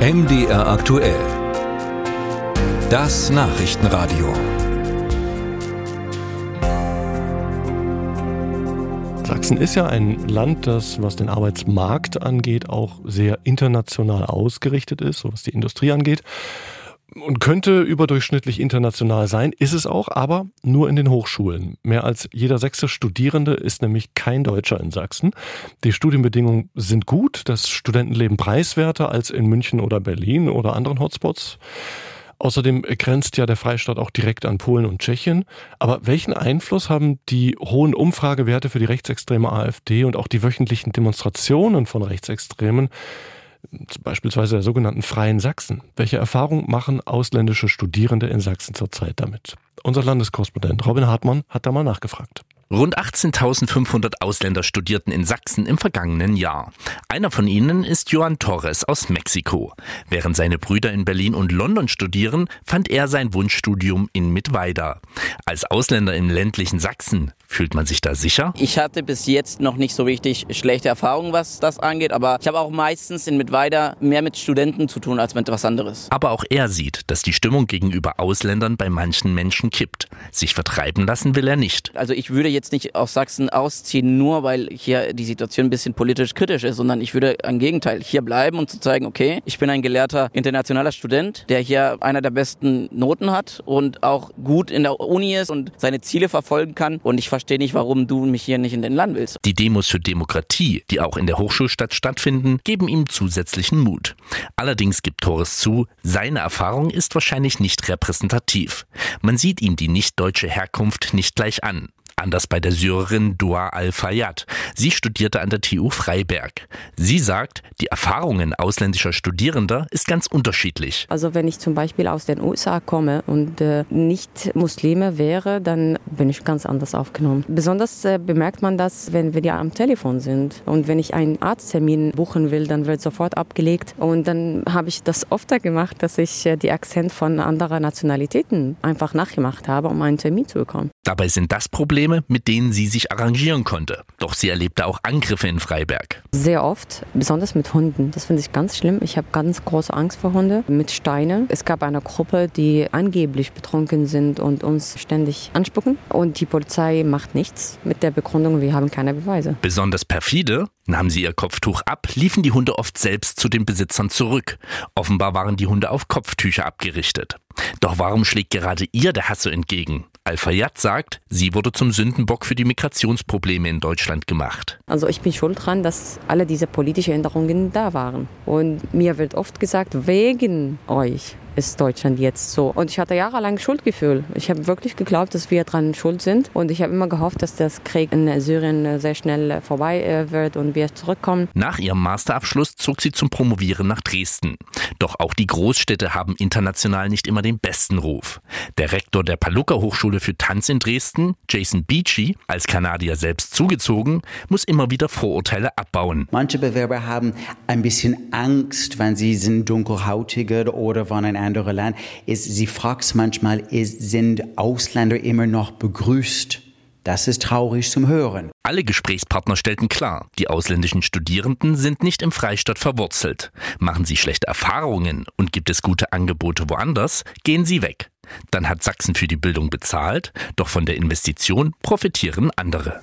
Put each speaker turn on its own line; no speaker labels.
MDR aktuell. Das Nachrichtenradio.
Sachsen ist ja ein Land, das, was den Arbeitsmarkt angeht, auch sehr international ausgerichtet ist, so was die Industrie angeht und könnte überdurchschnittlich international sein, ist es auch, aber nur in den Hochschulen. Mehr als jeder sechste Studierende ist nämlich kein Deutscher in Sachsen. Die Studienbedingungen sind gut, das Studentenleben preiswerter als in München oder Berlin oder anderen Hotspots. Außerdem grenzt ja der Freistaat auch direkt an Polen und Tschechien. Aber welchen Einfluss haben die hohen Umfragewerte für die rechtsextreme AfD und auch die wöchentlichen Demonstrationen von Rechtsextremen beispielsweise der sogenannten Freien Sachsen. Welche Erfahrungen machen ausländische Studierende in Sachsen zurzeit damit? Unser Landeskorrespondent Robin Hartmann hat da mal nachgefragt.
Rund 18.500 Ausländer studierten in Sachsen im vergangenen Jahr. Einer von ihnen ist Joan Torres aus Mexiko. Während seine Brüder in Berlin und London studieren, fand er sein Wunschstudium in Mittweida. Als Ausländer im ländlichen Sachsen Fühlt man sich da sicher?
Ich hatte bis jetzt noch nicht so richtig schlechte Erfahrungen, was das angeht, aber ich habe auch meistens in Mittweida mehr mit Studenten zu tun als mit was anderes.
Aber auch er sieht, dass die Stimmung gegenüber Ausländern bei manchen Menschen kippt. Sich vertreiben lassen will er nicht.
Also ich würde jetzt nicht aus Sachsen ausziehen, nur weil hier die Situation ein bisschen politisch kritisch ist, sondern ich würde im Gegenteil hier bleiben und zu zeigen, okay, ich bin ein gelehrter internationaler Student, der hier einer der besten Noten hat und auch gut in der Uni ist und seine Ziele verfolgen kann und ich verstehe nicht, warum du mich hier nicht in den Land willst.
Die Demos für Demokratie, die auch in der Hochschulstadt stattfinden, geben ihm zusätzlichen Mut. Allerdings gibt Torres zu, seine Erfahrung ist wahrscheinlich nicht repräsentativ. Man sieht ihm die nicht deutsche Herkunft nicht gleich an. Anders bei der Syrerin Dua Al-Fayyad. Sie studierte an der TU Freiberg. Sie sagt, die Erfahrungen ausländischer Studierender ist ganz unterschiedlich.
Also wenn ich zum Beispiel aus den USA komme und äh, nicht Muslime wäre, dann bin ich ganz anders aufgenommen. Besonders äh, bemerkt man das, wenn wir ja am Telefon sind. Und wenn ich einen Arzttermin buchen will, dann wird sofort abgelegt. Und dann habe ich das öfter gemacht, dass ich äh, die Akzent von anderer Nationalitäten einfach nachgemacht habe, um einen Termin zu bekommen.
Dabei sind das Probleme, Probleme, mit denen sie sich arrangieren konnte. Doch sie erlebte auch Angriffe in Freiberg.
Sehr oft, besonders mit Hunden. Das finde ich ganz schlimm. Ich habe ganz große Angst vor Hunden. Mit Steinen. Es gab eine Gruppe, die angeblich betrunken sind und uns ständig anspucken. Und die Polizei macht nichts mit der Begründung, wir haben keine Beweise.
Besonders perfide, nahmen sie ihr Kopftuch ab, liefen die Hunde oft selbst zu den Besitzern zurück. Offenbar waren die Hunde auf Kopftücher abgerichtet. Doch warum schlägt gerade ihr der Hass so entgegen? Al-Fayyad sagt, sie wurde zum Sündenbock für die Migrationsprobleme in Deutschland gemacht.
Also ich bin schuld dran, dass alle diese politischen Änderungen da waren. Und mir wird oft gesagt, wegen euch ist Deutschland jetzt so. Und ich hatte jahrelang Schuldgefühl. Ich habe wirklich geglaubt, dass wir dran schuld sind. Und ich habe immer gehofft, dass das Krieg in Syrien sehr schnell vorbei äh, wird und wir zurückkommen.
Nach ihrem Masterabschluss zog sie zum Promovieren nach Dresden. Doch auch die Großstädte haben international nicht immer den besten Ruf. Der Rektor der Paluca Hochschule für Tanz in Dresden, Jason Beachy, als Kanadier selbst zugezogen, muss immer wieder Vorurteile abbauen.
Manche Bewerber haben ein bisschen Angst, wenn sie sind dunkelhautiger oder von einem anderen Land. Ist, sie fragt manchmal, ist, sind Ausländer immer noch begrüßt? Das ist traurig zum Hören.
Alle Gesprächspartner stellten klar, die ausländischen Studierenden sind nicht im Freistaat verwurzelt. Machen sie schlechte Erfahrungen und gibt es gute Angebote woanders, gehen sie weg. Dann hat Sachsen für die Bildung bezahlt, doch von der Investition profitieren andere.